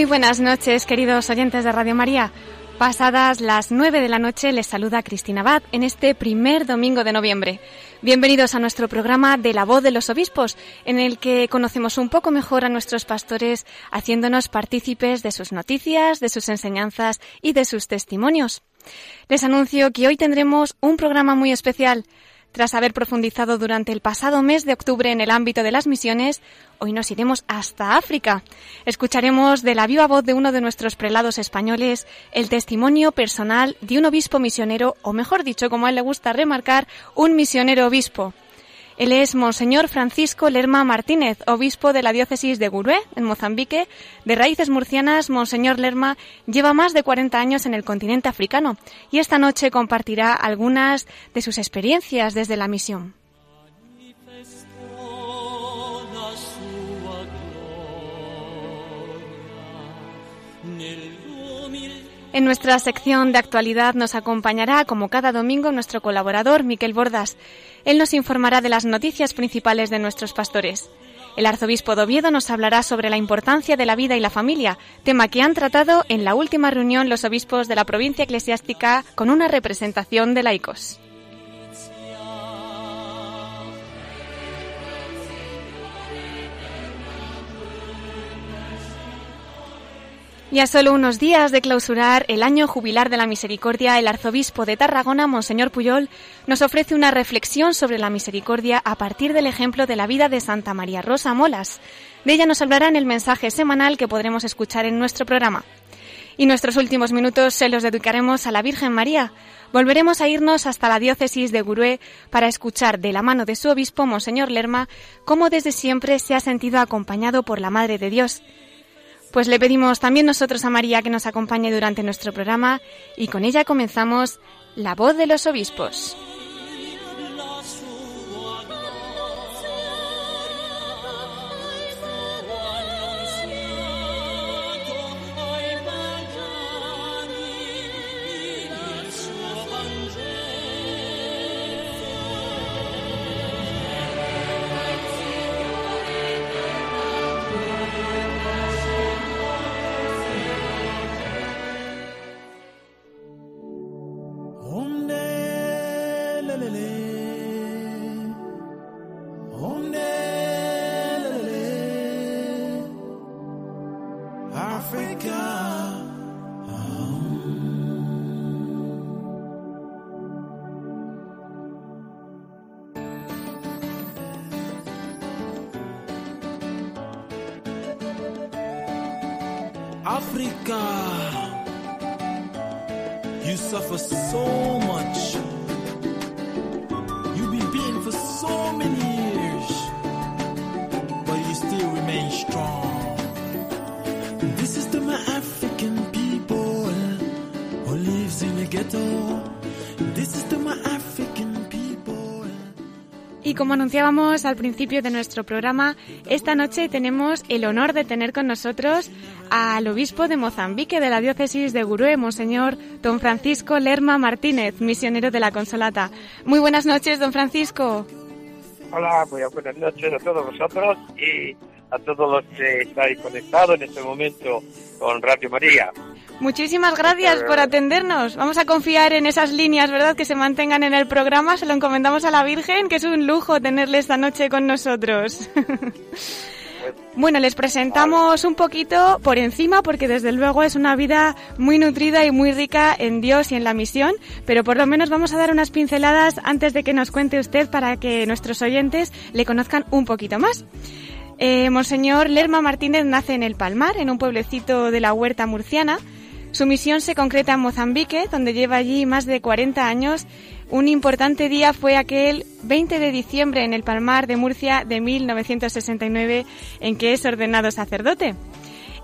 Muy buenas noches, queridos oyentes de Radio María. Pasadas las nueve de la noche les saluda Cristina Abad en este primer domingo de noviembre. Bienvenidos a nuestro programa de la voz de los obispos, en el que conocemos un poco mejor a nuestros pastores, haciéndonos partícipes de sus noticias, de sus enseñanzas y de sus testimonios. Les anuncio que hoy tendremos un programa muy especial. Tras haber profundizado durante el pasado mes de octubre en el ámbito de las misiones, hoy nos iremos hasta África. Escucharemos de la viva voz de uno de nuestros prelados españoles el testimonio personal de un obispo misionero, o mejor dicho, como a él le gusta remarcar, un misionero obispo. Él es Monseñor Francisco Lerma Martínez, obispo de la diócesis de Gurué, en Mozambique. De raíces murcianas, Monseñor Lerma lleva más de 40 años en el continente africano y esta noche compartirá algunas de sus experiencias desde la misión. En nuestra sección de actualidad nos acompañará, como cada domingo, nuestro colaborador, Miquel Bordas. Él nos informará de las noticias principales de nuestros pastores. El arzobispo de Oviedo nos hablará sobre la importancia de la vida y la familia, tema que han tratado en la última reunión los obispos de la provincia eclesiástica con una representación de laicos. Y a solo unos días de clausurar el año jubilar de la misericordia, el arzobispo de Tarragona, Monseñor Puyol, nos ofrece una reflexión sobre la misericordia a partir del ejemplo de la vida de Santa María Rosa Molas. De ella nos hablará en el mensaje semanal que podremos escuchar en nuestro programa. Y nuestros últimos minutos se los dedicaremos a la Virgen María. Volveremos a irnos hasta la diócesis de Gurué para escuchar de la mano de su obispo, Monseñor Lerma, cómo desde siempre se ha sentido acompañado por la Madre de Dios pues le pedimos también nosotros a María que nos acompañe durante nuestro programa y con ella comenzamos La voz de los obispos. Africa, you suffer so much. You've been beaten for so many years, but you still remain strong. This is to my African people who lives in a ghetto. This is to my African people. Y como anunciábamos al principio de nuestro programa, esta noche tenemos el honor de tener con nosotros al obispo de Mozambique de la diócesis de Gurué, Monseñor don Francisco Lerma Martínez, misionero de la Consolata. Muy buenas noches, don Francisco. Hola, muy buenas noches a todos vosotros y a todos los que estáis conectados en este momento con Radio María. Muchísimas gracias por atendernos. Vamos a confiar en esas líneas, ¿verdad? Que se mantengan en el programa. Se lo encomendamos a la Virgen, que es un lujo tenerle esta noche con nosotros. Bueno, les presentamos un poquito por encima porque desde luego es una vida muy nutrida y muy rica en Dios y en la misión, pero por lo menos vamos a dar unas pinceladas antes de que nos cuente usted para que nuestros oyentes le conozcan un poquito más. Eh, Monseñor Lerma Martínez nace en El Palmar, en un pueblecito de la huerta murciana. Su misión se concreta en Mozambique, donde lleva allí más de 40 años Un importante día fue aquel 20 de diciembre en el Palmar de Murcia de 1969 en que es ordenado sacerdote.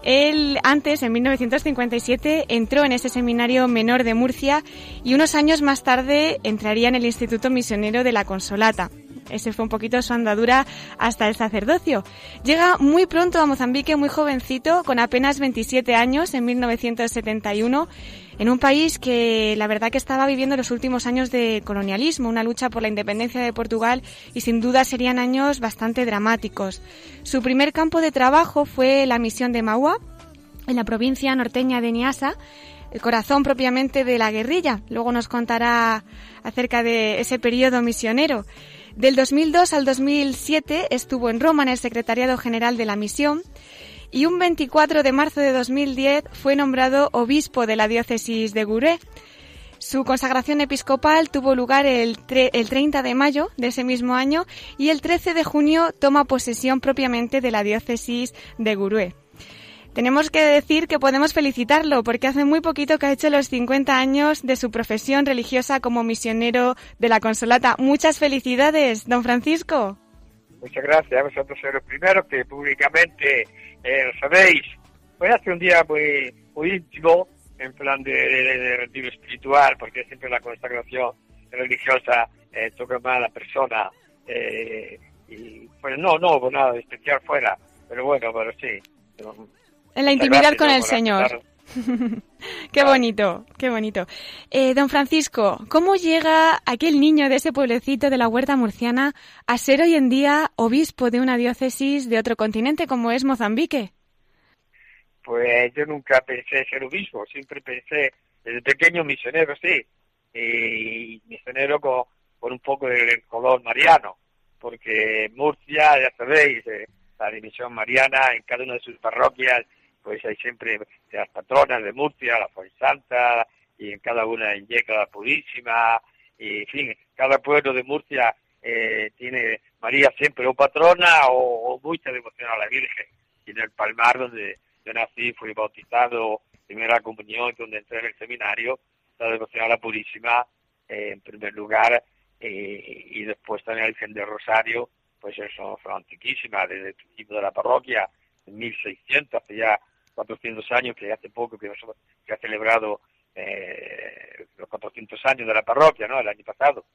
Él antes, en 1957, entró en ese seminario menor de Murcia y unos años más tarde entraría en el Instituto Misionero de la Consolata. Ese fue un poquito su andadura hasta el sacerdocio. Llega muy pronto a Mozambique, muy jovencito, con apenas 27 años, en 1971, en un país que la verdad que estaba viviendo los últimos años de colonialismo, una lucha por la independencia de Portugal y sin duda serían años bastante dramáticos. Su primer campo de trabajo fue la misión de Maua, en la provincia norteña de Niasa, el corazón propiamente de la guerrilla. Luego nos contará acerca de ese periodo misionero. Del 2002 al 2007 estuvo en Roma en el Secretariado General de la Misión y un 24 de marzo de 2010 fue nombrado obispo de la diócesis de Guré. Su consagración episcopal tuvo lugar el, el 30 de mayo de ese mismo año y el 13 de junio toma posesión propiamente de la diócesis de Gurué. Tenemos que decir que podemos felicitarlo porque hace muy poquito que ha hecho los 50 años de su profesión religiosa como misionero de la Consolata. Muchas felicidades, don Francisco. Muchas gracias. Vosotros sois los primeros que públicamente eh, lo sabéis. Pues hace un día muy, muy íntimo, en plan de, de, de retiro espiritual, porque siempre la consagración religiosa eh, toca más a la persona. Eh, y pues no, no hubo nada de especial fuera, pero bueno, pero sí. En la intimidad con el Señor. qué bonito, qué bonito. Eh, don Francisco, ¿cómo llega aquel niño de ese pueblecito de la huerta murciana a ser hoy en día obispo de una diócesis de otro continente como es Mozambique? Pues yo nunca pensé ser obispo, siempre pensé desde pequeño misionero, sí, y misionero con, con un poco del color mariano, porque Murcia, ya sabéis, eh, la división mariana en cada una de sus parroquias pues hay siempre las patronas de Murcia, la Fuensanta, y en cada una en Yeca la Purísima, y en fin, cada pueblo de Murcia eh, tiene María siempre o patrona o, mucha devoción a la Virgen. Y en el Palmar, donde yo nací, fui bautizado, primera comunión, donde entré en el seminario, la devoción a la Purísima, eh, en primer lugar, eh, y después también la Virgen de Rosario, pues eso fue antiquísima, desde el principio de la parroquia, en 1600, hace ya 400 años, que hace poco que, que ha celebrado eh, los 400 años de la parroquia, ¿no? El año pasado.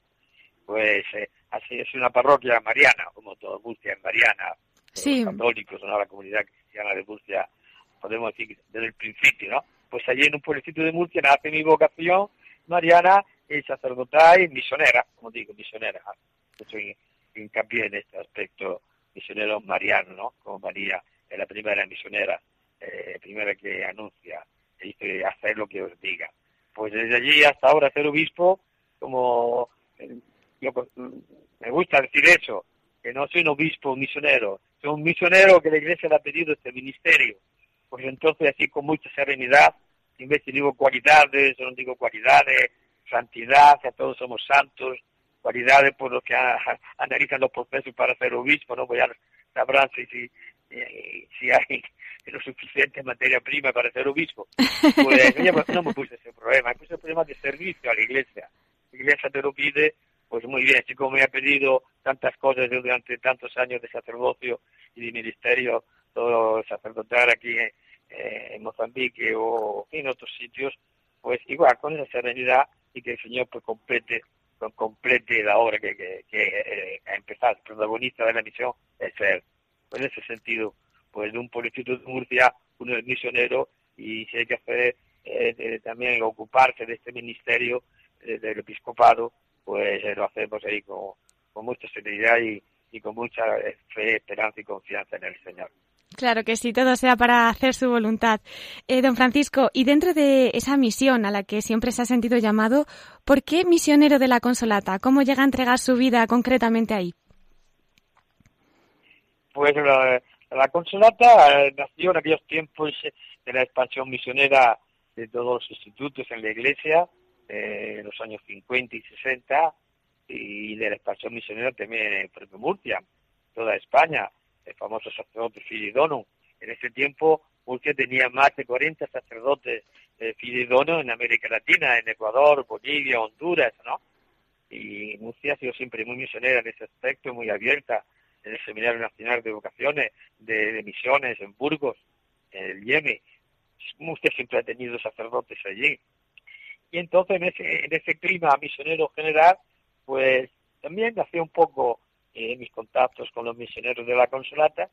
Pues eh, así es una parroquia mariana, como todo Murcia es mariana. Sí. Los católicos, ¿no? La comunidad cristiana de Murcia, podemos decir desde el principio, ¿no? Pues allí en un pueblecito de Murcia nace mi vocación mariana y sacerdotal y misionera, como digo, misionera. Estoy hincapié en este aspecto misionero mariano, ¿no? Como María es la primera misionera eh, primera que anuncia y dice hacer lo que os diga. Pues desde allí hasta ahora ser obispo, como eh, yo, me gusta decir eso, que no soy un obispo misionero, soy un misionero que la iglesia le ha pedido este ministerio. Pues entonces así con mucha serenidad, en vez de digo cualidades, no digo cualidades, santidad, que todos somos santos, cualidades por los que a, analizan los procesos para ser obispo, no voy a sabrán si, si, si hay lo suficiente materia prima para ser obispo. Pues yo no me puse ese problema, me puse el problema de servicio a la iglesia. La iglesia te lo pide, pues muy bien, así como me ha pedido tantas cosas durante tantos años de sacerdocio y de ministerio, todo sacerdotal aquí eh, en Mozambique o en otros sitios, pues igual con esa serenidad y que el Señor pues complete complete la obra que, que, que eh, ha empezado. El protagonista de la misión es él. Pues en ese sentido, pues de un pueblecito de Murcia, uno es misionero y si hay que hacer eh, de, también ocuparse de este ministerio eh, del episcopado, pues eh, lo hacemos ahí con, con mucha serenidad y, y, con mucha fe, esperanza y confianza en el Señor. Claro que sí, todo sea para hacer su voluntad. Eh, don Francisco, y dentro de esa misión a la que siempre se ha sentido llamado, ¿por qué misionero de la Consolata? ¿Cómo llega a entregar su vida concretamente ahí? Pues la, la Consolata eh, nació en aquellos tiempos de la expansión misionera de todos los institutos en la iglesia, eh, en los años 50 y 60, y de la expansión misionera también en Murcia, toda España, el famoso sacerdote Filidono. En ese tiempo Murcia tenía más de 40 sacerdotes eh, Filidono en América Latina, en Ecuador, Bolivia, Honduras, ¿no? y Murcia ha sido siempre muy misionera en ese aspecto, muy abierta en el Seminario Nacional de Vocaciones, de, misiones en Burgos, en el Yemen. Murcia siempre ha tenido sacerdotes allí. Y entonces en ese, en ese clima misionero general, pues también hacía un poco eh, mis contactos con los misioneros de la consolata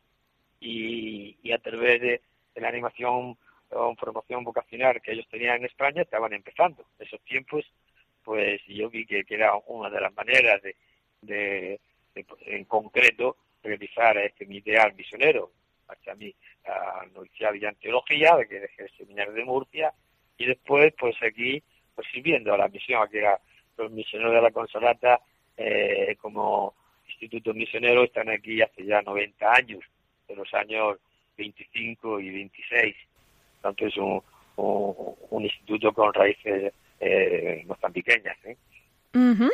y, a través de, la animación o formación vocacional que ellos tenían en España estaban empezando. Esos tiempos, pues yo vi que, que era una de las maneras de, de, en concreto, realizar este mi ideal misionero. Hasta mi ya en teología, que dejé el seminario de Murcia, y después, pues aquí, pues sirviendo a la misión, aquí era los misioneros de la Consolata, eh, como instituto misionero, están aquí hace ya 90 años, de los años 25 y 26 tanto es un, un, un instituto con raíces eh, mozambiqueñas. ¿eh? Uh -huh.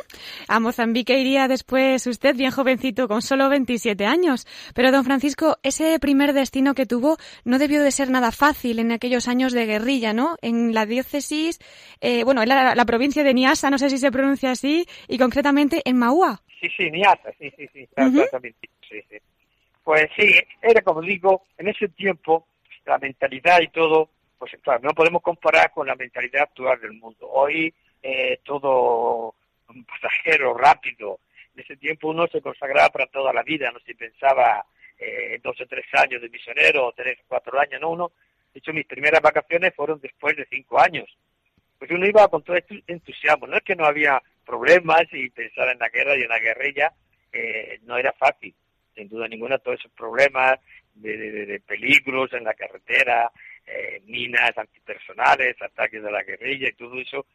A Mozambique iría después usted, bien jovencito, con solo 27 años. Pero, don Francisco, ese primer destino que tuvo no debió de ser nada fácil en aquellos años de guerrilla, ¿no? En la diócesis, eh, bueno, en la, la, provincia de Niasa, no sé si se pronuncia así, y concretamente en Maúa. Sí, sí, Niasa, sí, sí, sí, uh -huh. sí, sí. Pues sí, era como digo, en ese tiempo la mentalidad y todo, pues claro, no podemos comparar con la mentalidad actual del mundo. Hoy eh, todo pasajero, rápido. En ese tiempo uno se consagraba para toda la vida, no se pensaba eh, dos o tres años de misionero o tres o cuatro años, no, uno. De hecho, mis primeras vacaciones fueron después de cinco años. Pues uno iba con todo este entusiasmo. No es que no había problemas y pensar en la guerra y en la guerrilla, eh, no era fácil. Sin duda ninguna, todos esos problemas, de, de, de, peligros en la carretera, eh, minas antipersonales, ataques de la guerrilla y todo eso.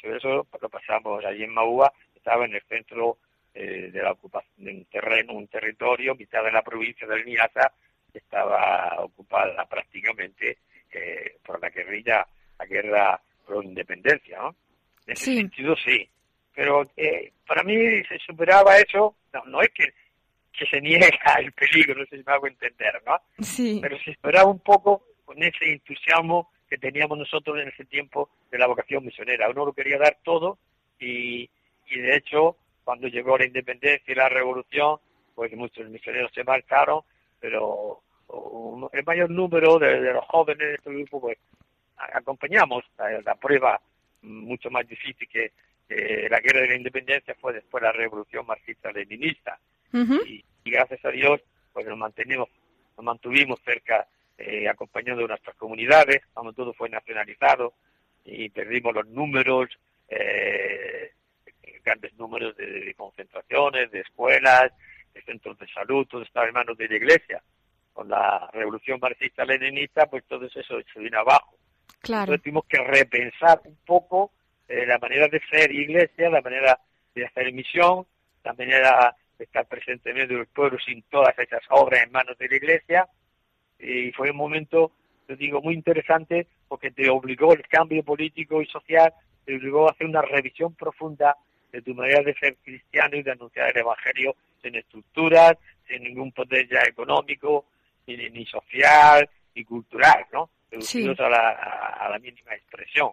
Sobre eso lo pasamos allí en Maúa, estaba en el centro eh, de la ocupación de un terreno, un territorio, mitad de la provincia del Niasa, estaba ocupada prácticamente eh, por la guerrilla, la guerra por independencia, ¿no? En ese sí. sentido sí. Pero eh, para mí se superaba eso, no, no es que que se niega el peligro, no sé si me hago entender, ¿no? Sí. Pero se esperaba un poco con ese entusiasmo que teníamos nosotros en ese tiempo de la vocación misionera. Uno lo quería dar todo y, y de hecho, cuando llegó la independencia y la revolución, pues muchos misioneros se marcharon, pero el mayor número de, de, los jóvenes de este grupo, pues acompañamos la, la prueba mucho más difícil que eh, la guerra de la independencia fue después de la revolución marxista-leninista. Uh -huh. y, y, gracias a Dios pues nos mantenemos nos mantuvimos cerca eh, acompañando nuestras comunidades cuando todo fue nacionalizado y perdimos los números eh, grandes números de, de, concentraciones de escuelas de centros de salud todo estaba en manos de la iglesia con la revolución marxista leninista pues todo eso se vino abajo claro. entonces tuvimos que repensar un poco eh, la manera de ser iglesia la manera de hacer misión la manera estar presente en medio del pueblo sin todas esas obras en manos de la iglesia y fue un momento, yo digo, muy interesante porque te obligó el cambio político y social, te obligó a hacer una revisión profunda de tu manera de ser cristiano y de anunciar el evangelio sin estructuras, sin ningún poder ya económico, ni, ni social, ni cultural, ¿no? Reducidos sí. a, la, a, la, mínima expresión.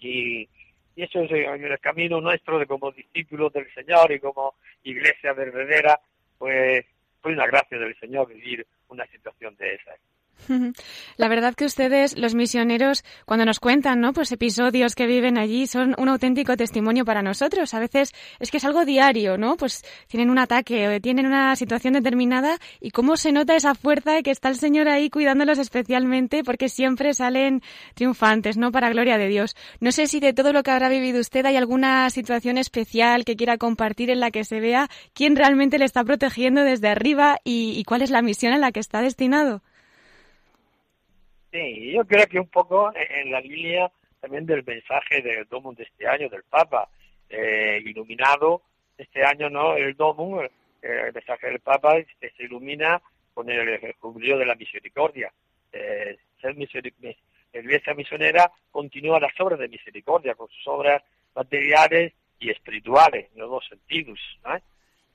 Y, y eso es el camino nuestro de como discípulos del Señor y como iglesia verdadera, pues fue una gracia del Señor vivir una situación de esas. La verdad que ustedes, los misioneros, cuando nos cuentan, ¿no? Pues episodios que viven allí son un auténtico testimonio para nosotros. A veces es que es algo diario, ¿no? Pues tienen un ataque o tienen una situación determinada y cómo se nota esa fuerza de que está el Señor ahí cuidándolos especialmente porque siempre salen triunfantes, ¿no? Para gloria de Dios. No sé si de todo lo que habrá vivido usted hay alguna situación especial que quiera compartir en la que se vea quién realmente le está protegiendo desde arriba y, y cuál es la misión en la que está destinado. Sí, yo creo que un poco en la línea también del mensaje del Domum de este año, del Papa, eh, iluminado este año, ¿no? El Domum, eh, el mensaje del Papa se, ilumina con el, jubileo de la misericordia. Eh, ser miseric la iglesia misionera continúa las obras de misericordia con sus obras materiales y espirituales, en los dos sentidos. ¿no?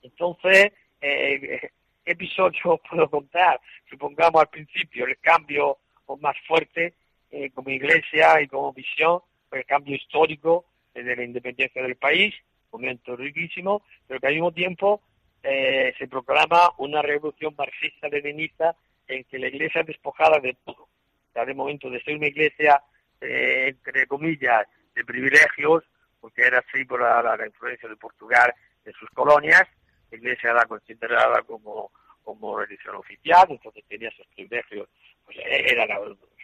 Entonces, eh, episodio puedo contar, supongamos al principio, el cambio más fuerte eh, como iglesia y como visión, el cambio histórico de la independencia del país, momento riquísimo, pero que al mismo tiempo eh, se proclama una revolución marxista-leninista en que la iglesia es despojada de todo. Ya de momento de ser una iglesia, eh, entre comillas, de privilegios, porque era así por la, la influencia de Portugal en sus colonias, la iglesia era considerada como, como religión oficial, entonces tenía esos privilegios, pues eh, eran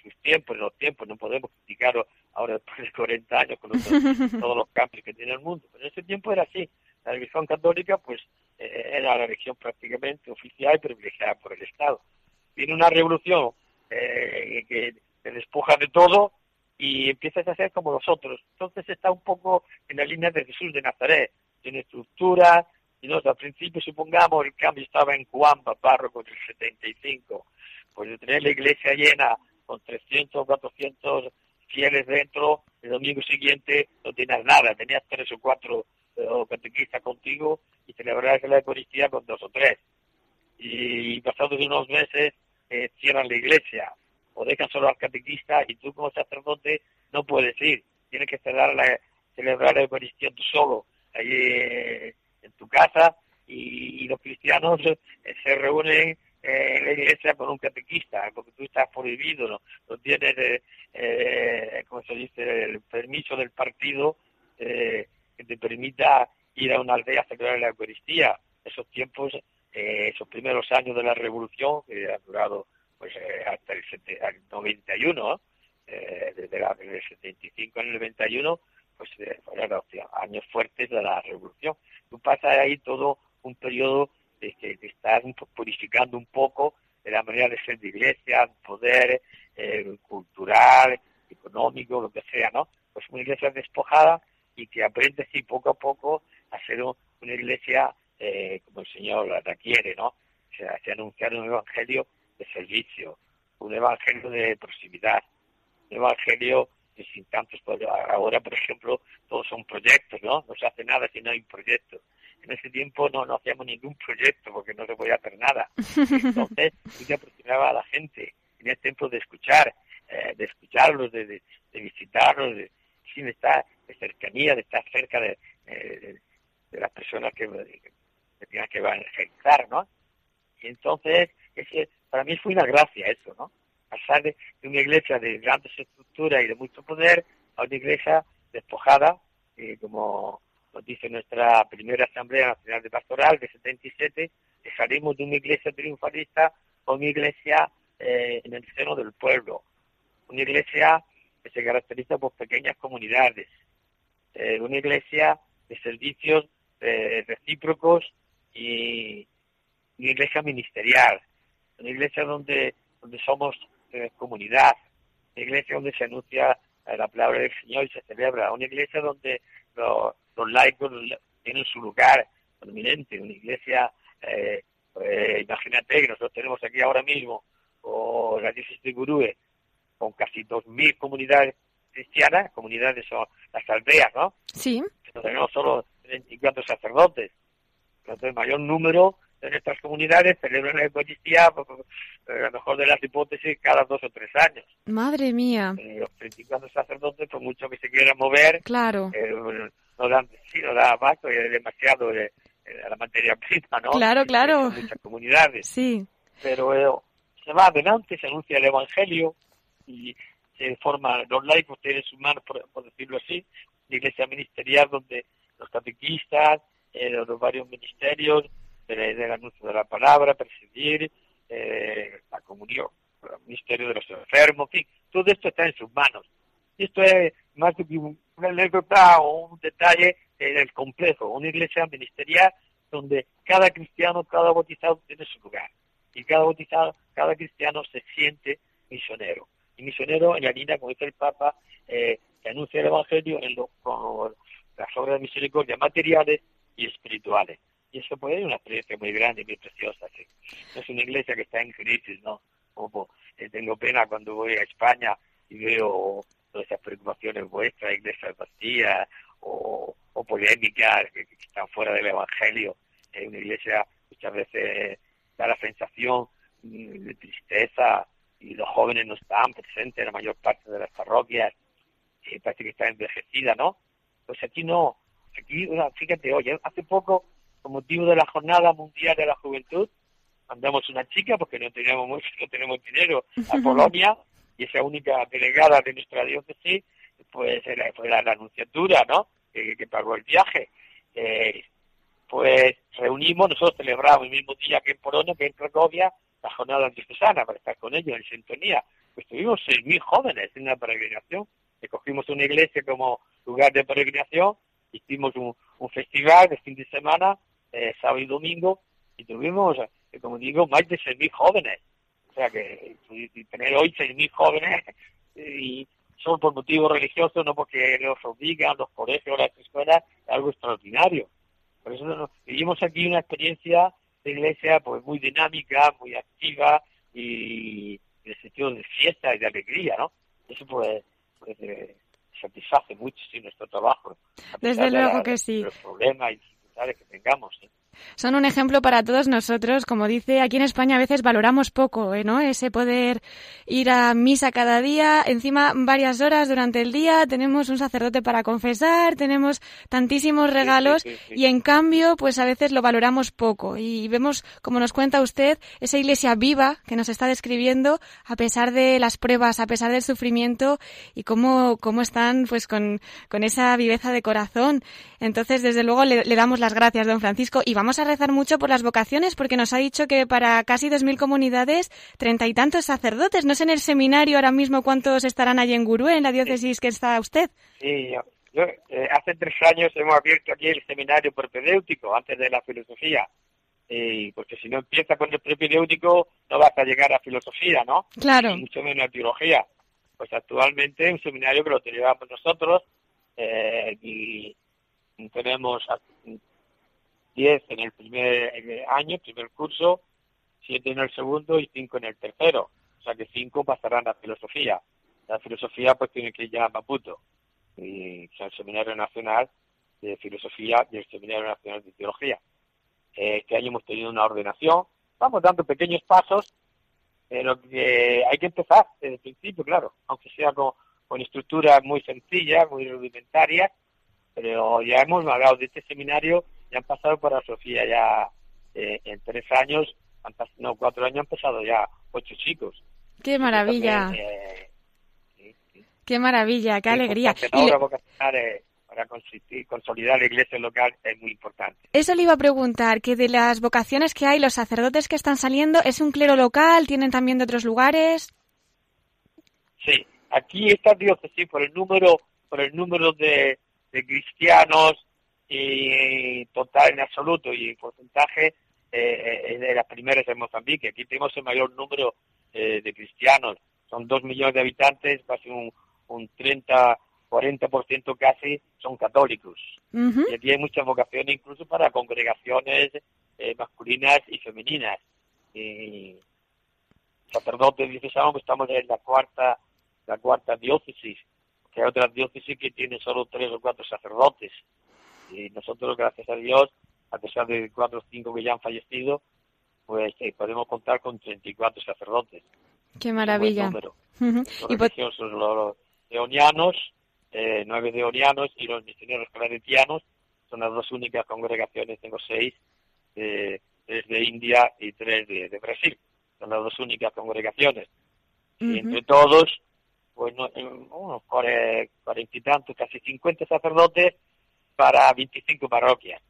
sus tiempos, los tiempos, no podemos criticarlo ahora después de 40 años con los- todos los cambios que tiene el mundo, pero en ese tiempo era así, la religión católica pues eh, era la religión prácticamente oficial y privilegiada por el Estado. Viene una revolución eh, que te despoja de todo y empiezas a ser como los otros. Entonces está un poco en la línea de Jesús de Nazaret. Tiene estructura, y no, al principio supongamos el cambio estaba en Cuamba, párroco del 75, pues de tener la iglesia llena con 300 o 400 fieles dentro, el domingo siguiente no tenías nada, tenías tres o cuatro eh, catequistas contigo y celebrabas la Eucaristía con dos o tres. Y pasados unos meses eh, cierran la iglesia o dejan solo al catequista y tú como sacerdote no puedes ir, tienes que celebrar la, celebrar la Eucaristía tú solo, allí eh, en tu casa y, y los cristianos eh, se reúnen eh, en la iglesia con un catequista, porque tú estás prohibido, no, no tienes, eh, eh, como se dice, el permiso del partido eh, que te permita ir a una aldea a celebrar la Eucaristía. Esos tiempos, eh, esos primeros años de la Revolución, que han durado pues hasta el, sete- al 91, ¿no? eh, desde desde el 75 al 91, pues fueron los años fuertes de la Revolución. Tú pasas ahí todo un periodo de un po- purificando un poco de la manera de ser de iglesia, poder eh, cultural, económico, lo que sea, ¿no? Pues una iglesia despojada y que aprende así poco a poco a ser un- una iglesia eh, como el Señor la requiere, ¿no? O sea, se anunciar un evangelio de servicio, un evangelio de proximidad, un evangelio que sin tantos, pues, ahora por ejemplo, todos son proyectos, ¿no? No se hace nada si no hay un proyecto. En ese tiempo no, no hacíamos ningún proyecto porque no se podía hacer nada. Entonces, tú te aproximaba a la gente en el tiempo de escuchar, eh, de escucharlos, de, de, de visitarlos, de, sin estar de cercanía, de estar cerca de, eh, de, las personas que, que tenían que evangelizar, ¿no? Y entonces, ese, para mí fue una gracia eso, ¿no? Pasar de, de una iglesia de grandes estructuras y de mucho poder a una iglesia despojada, eh, como nos dice nuestra primera Asamblea Nacional de Pastoral de 77, que salimos de una iglesia triunfalista a una iglesia eh, en el seno del pueblo, una iglesia que se caracteriza por pequeñas comunidades, eh, una iglesia de servicios eh, recíprocos y una iglesia ministerial, una iglesia donde, donde somos eh, comunidad, una iglesia donde se anuncia eh, la palabra del Señor y se celebra, una iglesia donde lo- los laicos tienen su lugar prominente, una iglesia, eh, eh, imagínate que nosotros tenemos aquí ahora mismo, o la diócesis de Gurúe, con casi 2.000 comunidades cristianas, comunidades son las aldeas, ¿no? Sí, no tenemos solo 24 sacerdotes. Entonces, el mayor número de nuestras comunidades celebran la Eucaristía, pues, eh, a lo mejor de las hipótesis, cada dos o tres años. madre mía, Eh, los 34 sacerdotes, por mucho que se quieran mover, claro, eh, no dan, sí, no da abasto, es demasiado eh, eh, la materia prima, ¿no? Claro, claro. Son muchas comunidades sí, pero eh, se va adelante, se anuncia el Evangelio y se forma, los laicos tienen su mano, por, por decirlo así, la iglesia ministerial donde los catequistas, eh, los varios ministerios del, del anuncio de la palabra, presidir, eh, la comunión, el ministerio de los enfermos, en fin, todo esto está en sus manos. Y esto es más que un- una anécdota o un detalle eh, del complejo, una iglesia ministerial donde cada cristiano, cada bautizado tiene su lugar y cada bautizado, cada cristiano se siente misionero. Y misionero en la línea, como dice el Papa, eh, que anuncia el Evangelio en lo- con las obras de misericordia materiales y espirituales. Y eso puede ser una experiencia muy grande muy preciosa. es una iglesia que está en crisis, ¿no? Eh, tengo pena cuando voy a España y veo todas esas preocupaciones vuestras, iglesias vacías o, o polémicas que, que están fuera del Evangelio. Es una iglesia muchas veces da la sensación mm, de tristeza y los jóvenes no están presentes en la mayor parte de las parroquias y parece que está envejecida, ¿no? Pues aquí no, aquí, fíjate, oye, hace poco, con motivo de la Jornada Mundial de la Juventud, mandamos una chica, porque no teníamos mucho, no tenemos dinero, a Polonia, y esa única delegada de nuestra diócesis, pues fue la, la anunciatura, ¿no? Que, pagó el viaje. Eh, pues reunimos, nosotros celebramos el mismo día que en Polonia, que en Cracovia, la jornada diocesana para estar con ellos en sintonía. Pues tuvimos 6.000 jóvenes en una peregrinación, escogimos una iglesia como lugar de peregrinación, hicimos un, festival de fin de semana, eh, sábado y domingo, y tuvimos, eh, como digo, más de 6.000 jóvenes. O sea que tener hoy 6.000 jóvenes y son por motivos religiosos, no porque los obligan los colegios, las escuelas, es algo extraordinario. Por eso vivimos aquí una experiencia de iglesia pues muy dinámica, muy activa y en el sentido de fiesta y de alegría, ¿no? Eso pues, pues eh, satisface mucho sí, nuestro trabajo. Desde luego que sí. Los problemas y dificultades que tengamos. ¿sí? Son un ejemplo para todos nosotros. Como dice, aquí en España a veces valoramos poco, ¿eh? ¿no? Ese poder ir a misa cada día, encima varias horas durante el día, tenemos un sacerdote para confesar, tenemos tantísimos regalos y en cambio, pues a veces lo valoramos poco. Y vemos, como nos cuenta usted, esa iglesia viva que nos está describiendo a pesar de las pruebas, a pesar del sufrimiento y cómo, cómo están pues con, con esa viveza de corazón. Entonces, desde luego, le, le damos las gracias, don Francisco, y vamos a rezar mucho por las vocaciones, porque nos ha dicho que para casi dos mil comunidades, treinta y tantos sacerdotes. No sé en el seminario ahora mismo cuántos estarán allí en Gurú, en la diócesis que está usted. Sí, yo, eh, hace tres años hemos abierto aquí el seminario propedéutico, antes de la filosofía. Y porque si no empieza con el propedéutico, no vas a llegar a filosofía, ¿no? Claro. mucho menos a teología. Pues actualmente un seminario que lo tenemos nosotros eh, y tenemos 10 en el primer año, primer curso, 7 en el segundo y 5 en el tercero. O sea que 5 pasarán a filosofía. La filosofía pues tiene que ir ya a Maputo. Y o sea, el Seminario Nacional de Filosofía y el Seminario Nacional de Teología. Eh, este año hemos tenido una ordenación. Vamos dando pequeños pasos, pero que hay que empezar desde el principio, claro, aunque sea con, con estructuras muy sencillas, muy rudimentarias, pero ya hemos hablado de este seminario ya han pasado para Sofía ya eh, en tres años, han no, cuatro años han pasado ya ocho chicos. ¡Qué maravilla! eh, ¡Qué maravilla! ¡Qué alegría! Ahora vocacional, eh, para consolidar la iglesia local es muy importante. Eso le iba a preguntar, que de las vocaciones que hay, los sacerdotes que están saliendo, ¿es un clero local? ¿Tienen también de otros lugares? Sí, aquí esta diócesis por el número, por el número de, de cristianos y total en absoluto y en porcentaje eh, es de las primeras en Mozambique. Aquí tenemos el mayor número eh, de cristianos. Son dos millones de habitantes, casi un, un 30, 40% casi son católicos. Y aquí hay muchas vocaciones incluso para congregaciones eh, masculinas y femeninas. Y sacerdotes diocesano, pues estamos en la cuarta, la cuarta diócesis, que hay otras diócesis que tienen solo tres o cuatro sacerdotes. Y nosotros, gracias a Dios, a pesar de cuatro o cinco que ya han fallecido, pues eh, podemos contar con 34 sacerdotes. Qué maravilla. Los religiosos, los eonianos, eh, nueve deonianos y los misioneros claretianos son las dos únicas congregaciones, tengo seis, eh, tres de India y tres de, de, Brasil. Son las dos únicas congregaciones. Y entre todos, pues no, unos cuarenta y tantos, casi cincuenta sacerdotes para 25 parroquias.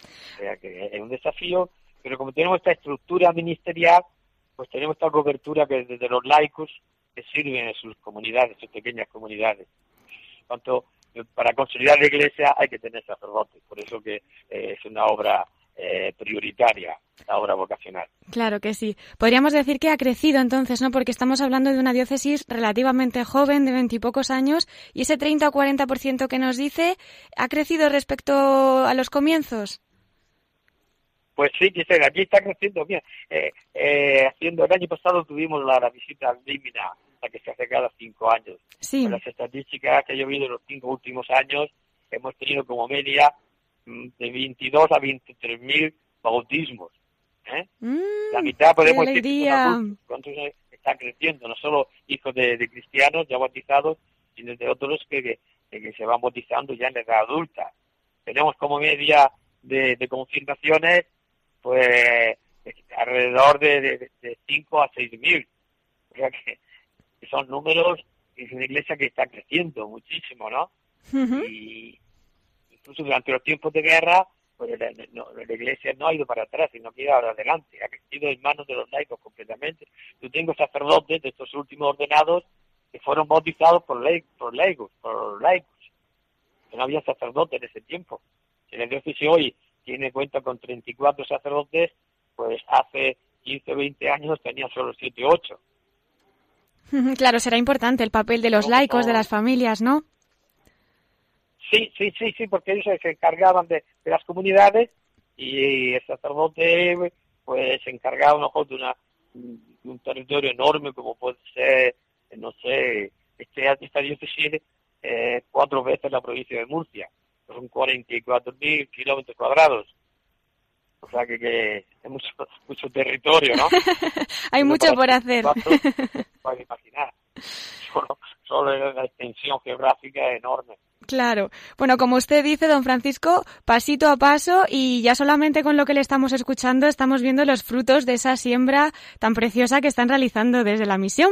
O sea que es un desafío, pero como tenemos esta estructura ministerial, pues tenemos esta cobertura que desde los laicos que sirven en sus comunidades, sus pequeñas comunidades. Cuanto para consolidar la iglesia hay que tener sacerdotes, por eso que eh, es una obra eh, prioritaria la obra vocacional. Claro que sí. Podríamos decir que ha crecido entonces, ¿no? Porque estamos hablando de una diócesis relativamente joven, de veintipocos años, y ese 30 o 40% que nos dice, ¿ha crecido respecto a los comienzos? Pues sí, aquí está creciendo bien. Eh, eh, haciendo el año pasado tuvimos la, la visita Límina, la que se hace cada cinco años. Sí. Con las estadísticas que he visto en los cinco últimos años, hemos tenido como media de 22 a 23 mil bautismos. ¿eh? Mm, la mitad podemos decir cuántos está creciendo, no solo hijos de, de, cristianos ya bautizados, sino de otros que, que, que, se van bautizando ya en la edad adulta. tenemos como media de, de confirmaciones, pues alrededor de, de, 5 a 6 mil. O sea que, son números, es una iglesia que está creciendo muchísimo, ¿no? Y incluso durante los tiempos de guerra, pues la, la, iglesia no ha ido para atrás, sino que ha ido adelante, ha crecido en manos de los laicos completamente. Yo tengo sacerdotes de estos últimos ordenados que fueron bautizados por, por laicos, por laicos, que no había sacerdotes en ese tiempo. Si la diócesis hoy tiene cuenta con 34 sacerdotes, pues hace 15 o 20 años tenía solo 7 o 8. Claro, será importante el papel de los laicos, de las familias, ¿no? Sí, sí, sí, sí, porque ellos se encargaban de, las comunidades y el sacerdote pues se encargaba mejor de, una, un territorio enorme como puede ser, no sé, este, esta diócesis eh, cuatro veces la provincia de Murcia, son 44.000 kilómetros cuadrados. O sea que, que es mucho, mucho territorio, ¿no? Hay mucho por hacer. Para imaginar. Solo, solo la extensión geográfica enorme. Claro. Bueno, como usted dice, don Francisco, pasito a paso y ya solamente con lo que le estamos escuchando estamos viendo los frutos de esa siembra tan preciosa que están realizando desde la misión.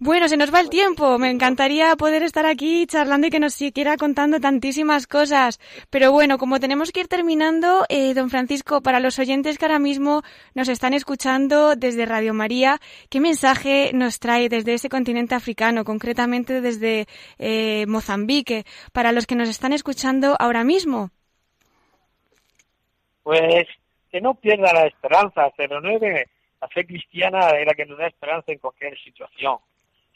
Bueno, se nos va el tiempo. Me encantaría poder estar aquí charlando y que nos siguiera contando tantísimas cosas. Pero bueno, como tenemos que ir terminando, eh, don Francisco, para los oyentes que ahora mismo nos están escuchando desde Radio María, ¿qué mensaje nos trae desde ese continente africano, concretamente desde eh, Mozambique, para los que nos están escuchando ahora mismo? Pues que no pierda la esperanza, se renueve. La fe cristiana es la que nos da esperanza en cualquier situación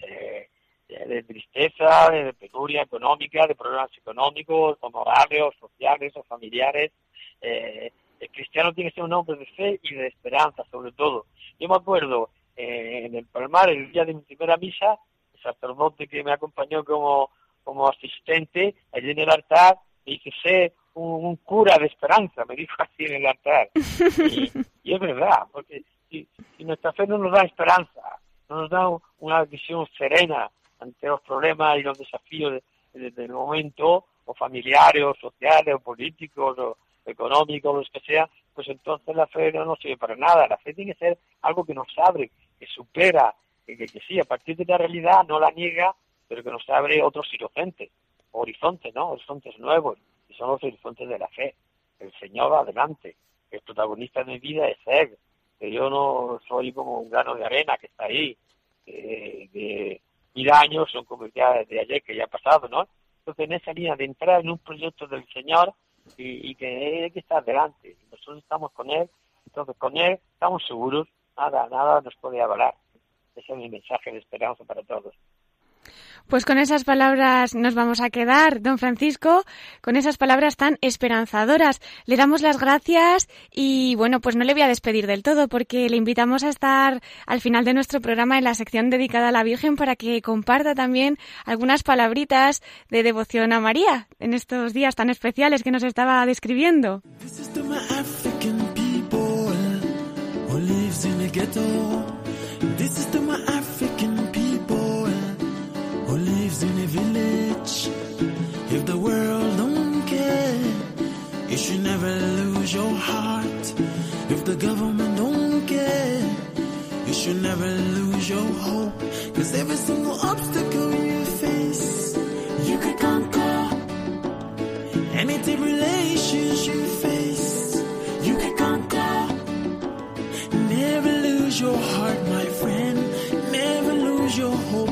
eh, de tristeza, de penuria económica, de problemas económicos, honorarios, sociales o familiares. Eh, el cristiano tiene que ser un hombre de fe y de esperanza, sobre todo. Yo me acuerdo eh, en el Palmar, el día de mi primera misa, el sacerdote que me acompañó como, como asistente, allí en el altar, me dice, sé un, cura de esperanza, me dijo así en el altar. Y, es verdad, porque si nuestra fe no nos da esperanza, nos da una visión serena ante los problemas y los desafíos del momento, o familiares, o sociales, o políticos, o económicos, los que sea, pues entonces la fe no nos sirve para nada. La fe tiene que ser algo que nos abre, que supera, que, que, sí, a partir de la realidad no la niega, pero que nos abre otros horizontes, horizontes, ¿no? Horizontes nuevos, y son los horizontes de la fe. El Señor adelante, el protagonista de mi vida es Él, que yo no soy como un grano de arena que está ahí, de mil años, son como ya de ayer que ya ha pasado, ¿no? Entonces en esa línea de entrar en un proyecto del Señor y, que hay que estar delante, nosotros estamos con Él, entonces con Él estamos seguros, nada, nada nos puede avalar. Ese es mi mensaje de esperanza para todos. Pues con esas palabras nos vamos a quedar, don Francisco, con esas palabras tan esperanzadoras. Le damos las gracias y bueno, pues no le voy a despedir del todo porque le invitamos a estar al final de nuestro programa en la sección dedicada a la Virgen para que comparta también algunas palabritas de devoción a María en estos días tan especiales que nos estaba describiendo. In a village. If the world don't care, you should never lose your heart. If the government don't care, you should never lose your hope. Cause every single obstacle you face, you could conquer. Any tribulations you face, you could conquer. Never lose your heart, my friend. Never lose your hope,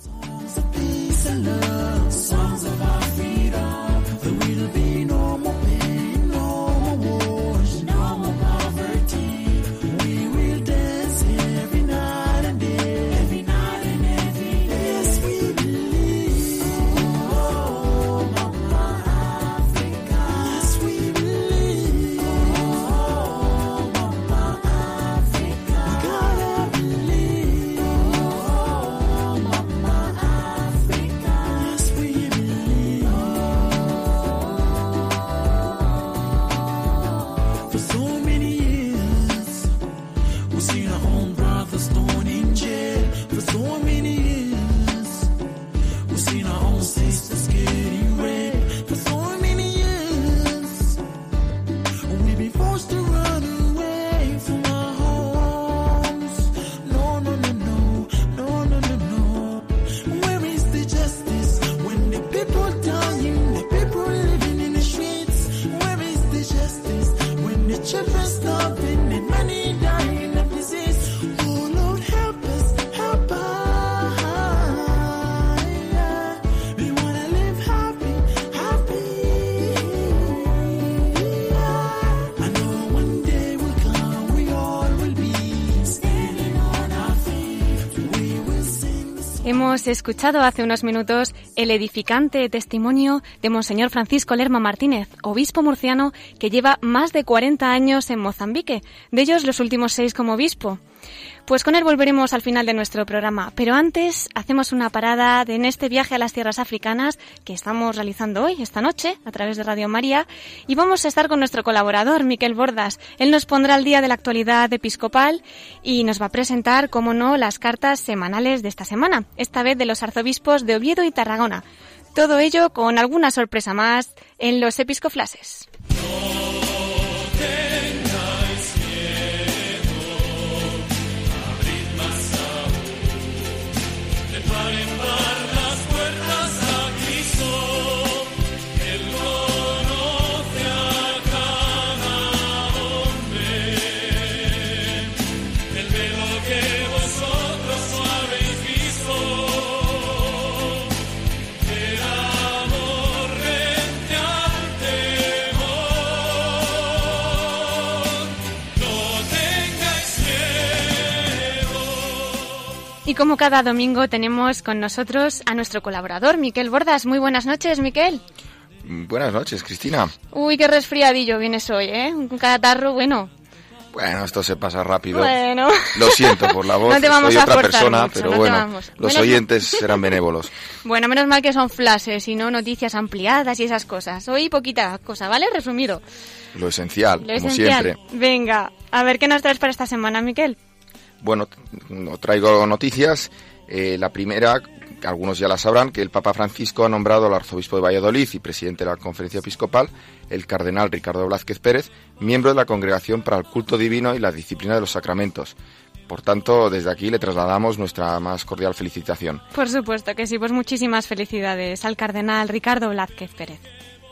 Escuchado hace unos minutos el edificante testimonio de Monseñor Francisco Lerma Martínez, obispo murciano que lleva más de 40 años en Mozambique, de ellos los últimos seis como obispo. Pues con él volveremos al final de nuestro programa, pero antes hacemos una parada en este viaje a las tierras africanas que estamos realizando hoy, esta noche, a través de Radio María, y vamos a estar con nuestro colaborador, Miquel Bordas. Él nos pondrá al día de la actualidad episcopal y nos va a presentar, como no, las cartas semanales de esta semana, esta vez de los arzobispos de Oviedo y Tarragona. Todo ello con alguna sorpresa más en los episcoflases. Y como cada domingo tenemos con nosotros a nuestro colaborador, Miquel Bordas. Muy buenas noches, Miquel. Buenas noches, Cristina. Uy, qué resfriadillo vienes hoy, ¿eh? Un catarro, bueno. Bueno, esto se pasa rápido. Bueno. Lo siento por la voz, No te vamos soy a otra persona, mucho, pero no bueno, los Menos oyentes serán benévolos. Bueno, menos mal que son flashes y no noticias ampliadas y esas cosas. Hoy poquita cosa, ¿vale? Resumido. Lo esencial, Lo como esencial. siempre. Venga, a ver qué nos traes para esta semana, Miquel. Bueno, no traigo noticias. Eh, la primera, algunos ya la sabrán, que el Papa Francisco ha nombrado al arzobispo de Valladolid y presidente de la Conferencia Episcopal, el cardenal Ricardo Blázquez Pérez, miembro de la Congregación para el Culto Divino y la Disciplina de los Sacramentos. Por tanto, desde aquí le trasladamos nuestra más cordial felicitación. Por supuesto que sí, pues muchísimas felicidades al cardenal Ricardo Blázquez Pérez.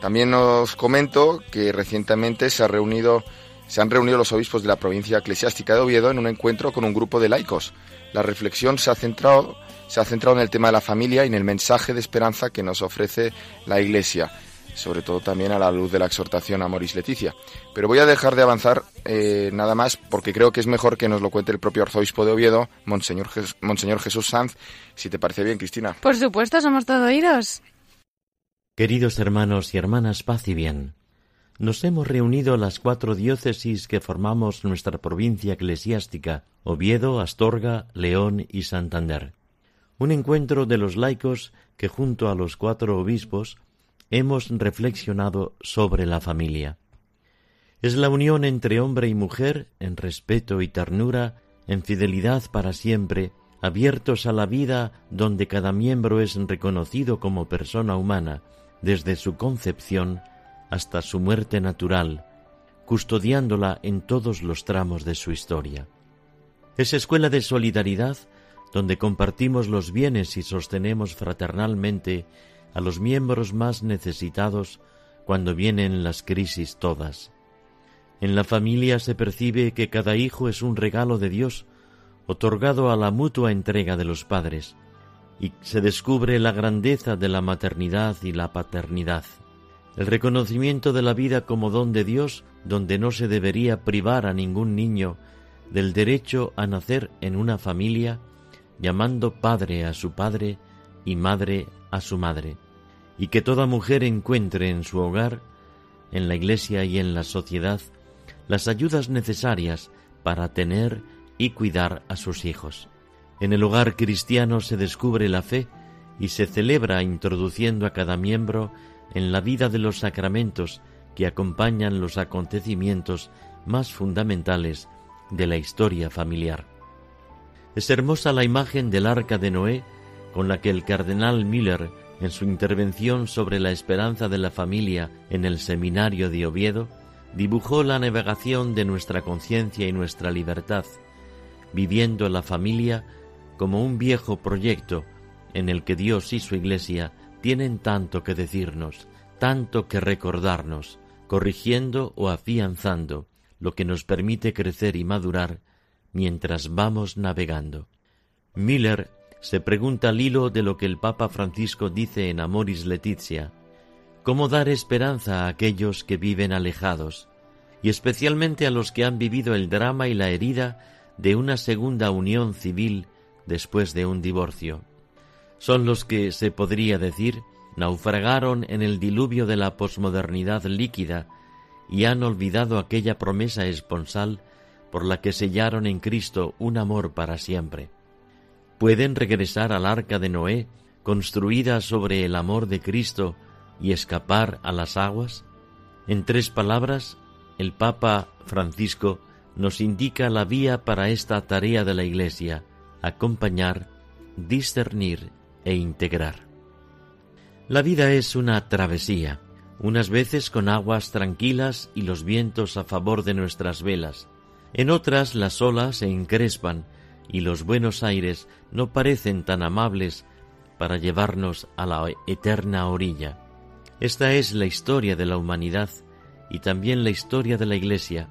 También os comento que recientemente se, ha reunido, se han reunido los obispos de la provincia eclesiástica de Oviedo en un encuentro con un grupo de laicos. La reflexión se ha centrado, se ha centrado en el tema de la familia y en el mensaje de esperanza que nos ofrece la Iglesia, sobre todo también a la luz de la exhortación a Moris Leticia. Pero voy a dejar de avanzar eh, nada más porque creo que es mejor que nos lo cuente el propio arzobispo de Oviedo, Monseñor, Monseñor Jesús Sanz, si te parece bien, Cristina. Por supuesto, somos todo oídos. Queridos hermanos y hermanas, paz y bien. Nos hemos reunido las cuatro diócesis que formamos nuestra provincia eclesiástica, Oviedo, Astorga, León y Santander. Un encuentro de los laicos que junto a los cuatro obispos hemos reflexionado sobre la familia. Es la unión entre hombre y mujer en respeto y ternura, en fidelidad para siempre, abiertos a la vida donde cada miembro es reconocido como persona humana, desde su concepción hasta su muerte natural, custodiándola en todos los tramos de su historia. Es escuela de solidaridad donde compartimos los bienes y sostenemos fraternalmente a los miembros más necesitados cuando vienen las crisis todas. En la familia se percibe que cada hijo es un regalo de Dios, otorgado a la mutua entrega de los padres, y se descubre la grandeza de la maternidad y la paternidad, el reconocimiento de la vida como don de Dios, donde no se debería privar a ningún niño del derecho a nacer en una familia, llamando padre a su padre y madre a su madre, y que toda mujer encuentre en su hogar, en la iglesia y en la sociedad, las ayudas necesarias para tener y cuidar a sus hijos. En el hogar cristiano se descubre la fe y se celebra introduciendo a cada miembro en la vida de los sacramentos que acompañan los acontecimientos más fundamentales de la historia familiar. Es hermosa la imagen del arca de Noé con la que el cardenal Miller, en su intervención sobre la esperanza de la familia en el seminario de Oviedo, dibujó la navegación de nuestra conciencia y nuestra libertad, viviendo la familia como un viejo proyecto en el que Dios y su Iglesia tienen tanto que decirnos, tanto que recordarnos, corrigiendo o afianzando lo que nos permite crecer y madurar mientras vamos navegando. Miller se pregunta al hilo de lo que el Papa Francisco dice en Amoris Letizia, cómo dar esperanza a aquellos que viven alejados, y especialmente a los que han vivido el drama y la herida de una segunda unión civil después de un divorcio. Son los que, se podría decir, naufragaron en el diluvio de la posmodernidad líquida y han olvidado aquella promesa esponsal por la que sellaron en Cristo un amor para siempre. Pueden regresar al arca de Noé, construida sobre el amor de Cristo, y escapar a las aguas? En tres palabras, el Papa Francisco nos indica la vía para esta tarea de la Iglesia, acompañar, discernir e integrar. La vida es una travesía, unas veces con aguas tranquilas y los vientos a favor de nuestras velas, en otras las olas se encrespan y los buenos aires no parecen tan amables para llevarnos a la eterna orilla. Esta es la historia de la humanidad y también la historia de la Iglesia.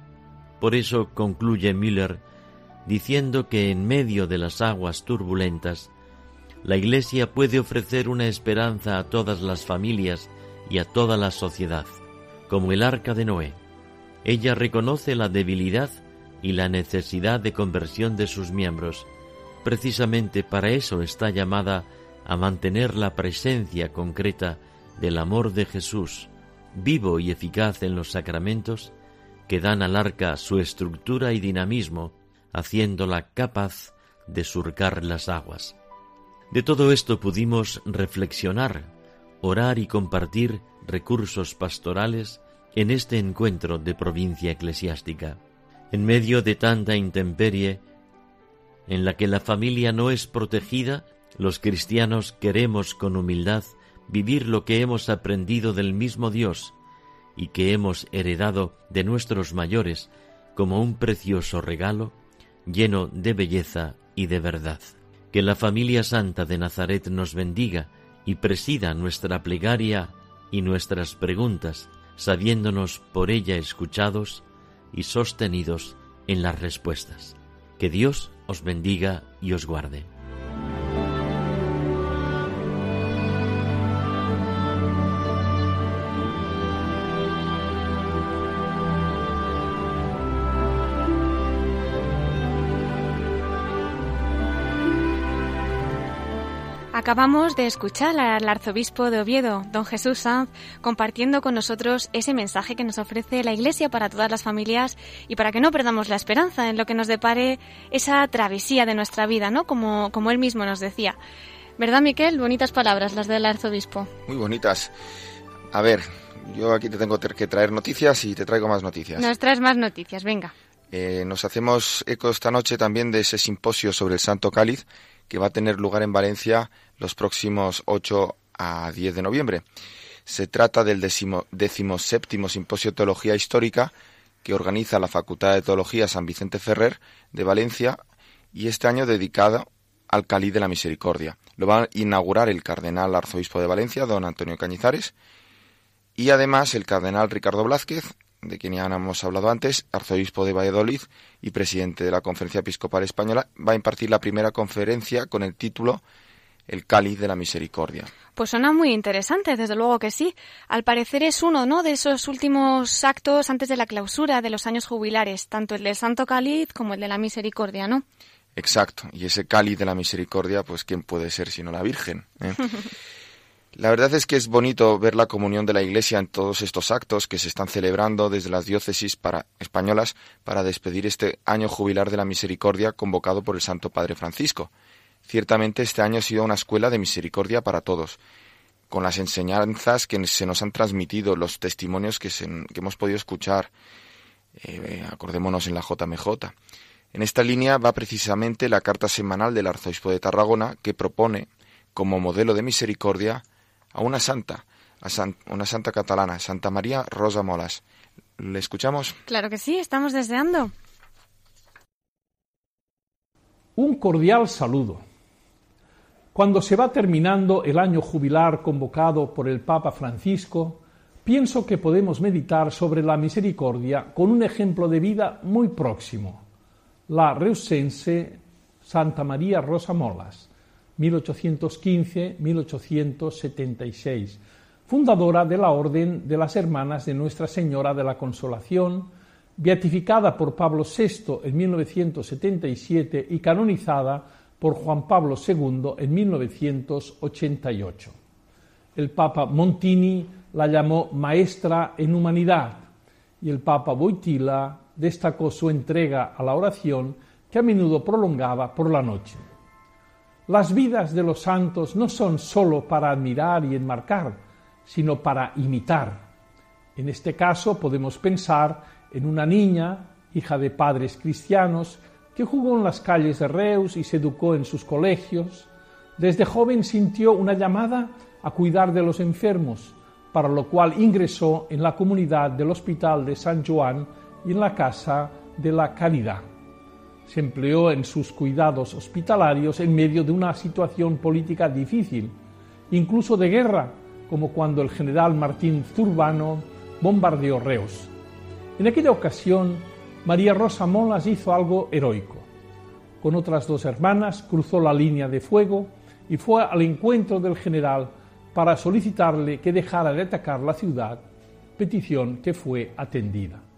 Por eso concluye Müller diciendo que en medio de las aguas turbulentas, la Iglesia puede ofrecer una esperanza a todas las familias y a toda la sociedad, como el arca de Noé. Ella reconoce la debilidad y la necesidad de conversión de sus miembros. Precisamente para eso está llamada a mantener la presencia concreta del amor de Jesús, vivo y eficaz en los sacramentos, que dan al arca su estructura y dinamismo, haciéndola capaz de surcar las aguas. De todo esto pudimos reflexionar, orar y compartir recursos pastorales en este encuentro de provincia eclesiástica. En medio de tanta intemperie, en la que la familia no es protegida, los cristianos queremos con humildad vivir lo que hemos aprendido del mismo Dios y que hemos heredado de nuestros mayores como un precioso regalo lleno de belleza y de verdad. Que la familia santa de Nazaret nos bendiga y presida nuestra plegaria y nuestras preguntas, sabiéndonos por ella escuchados y sostenidos en las respuestas. Que Dios os bendiga y os guarde. Acabamos de escuchar al arzobispo de Oviedo, don Jesús Sanz, compartiendo con nosotros ese mensaje que nos ofrece la Iglesia para todas las familias y para que no perdamos la esperanza en lo que nos depare esa travesía de nuestra vida, ¿no? Como, como él mismo nos decía. ¿Verdad, Miquel? Bonitas palabras las del arzobispo. Muy bonitas. A ver, yo aquí te tengo que traer noticias y te traigo más noticias. Nos traes más noticias, venga. Eh, nos hacemos eco esta noche también de ese simposio sobre el Santo Cáliz que va a tener lugar en Valencia los próximos 8 a 10 de noviembre. Se trata del decimoséptimo Simposio de Teología Histórica que organiza la Facultad de Teología San Vicente Ferrer de Valencia y este año dedicado al Cáliz de la Misericordia. Lo va a inaugurar el cardenal arzobispo de Valencia, don Antonio Cañizares, y además el cardenal Ricardo Blázquez, de quien ya hemos hablado antes, arzobispo de Valladolid y presidente de la Conferencia Episcopal Española, va a impartir la primera conferencia con el título El cáliz de la misericordia. Pues suena muy interesante, desde luego que sí. Al parecer es uno, ¿no?, de esos últimos actos antes de la clausura de los años jubilares, tanto el del Santo Cáliz como el de la Misericordia, ¿no? Exacto, y ese cáliz de la misericordia, pues quién puede ser sino la Virgen. ¿eh? La verdad es que es bonito ver la comunión de la Iglesia en todos estos actos que se están celebrando desde las diócesis para, españolas para despedir este año jubilar de la misericordia convocado por el Santo Padre Francisco. Ciertamente este año ha sido una escuela de misericordia para todos, con las enseñanzas que se nos han transmitido, los testimonios que, hemos podido escuchar. Eh, acordémonos en la JMJ. En esta línea va precisamente la carta semanal del arzobispo de Tarragona que propone, como modelo de misericordia, a una santa, a una santa catalana, Santa María Rosa Molas. ¿Le escuchamos? Claro que sí, estamos deseando. Un cordial saludo. Cuando se va terminando el año jubilar convocado por el Papa Francisco, pienso que podemos meditar sobre la misericordia con un ejemplo de vida muy próximo, la reusense Santa María Rosa Molas, 1815-1876, fundadora de la Orden de las Hermanas de Nuestra Señora de la Consolación, beatificada por Pablo VI en 1977 y canonizada por Juan Pablo II en 1988. El Papa Montini la llamó maestra en humanidad y el Papa Boitila destacó su entrega a la oración que a menudo prolongaba por la noche. Las vidas de los santos no son sólo para admirar y enmarcar, sino para imitar. En este caso podemos pensar en una niña, hija de padres cristianos, que jugó en las calles de Reus y se educó en sus colegios. Desde joven sintió una llamada a cuidar de los enfermos, para lo cual ingresó en la comunidad del Hospital de San Juan y en la Casa de la Caridad. Se empleó en sus cuidados hospitalarios en medio de una situación política difícil, incluso de guerra, como cuando el general Martín Zurbano bombardeó Reus. En aquella ocasión, María Rosa Molas hizo algo heroico. Con otras dos hermanas cruzó la línea de fuego y fue al encuentro del general para solicitarle que dejara de atacar la ciudad, petición que fue atendida.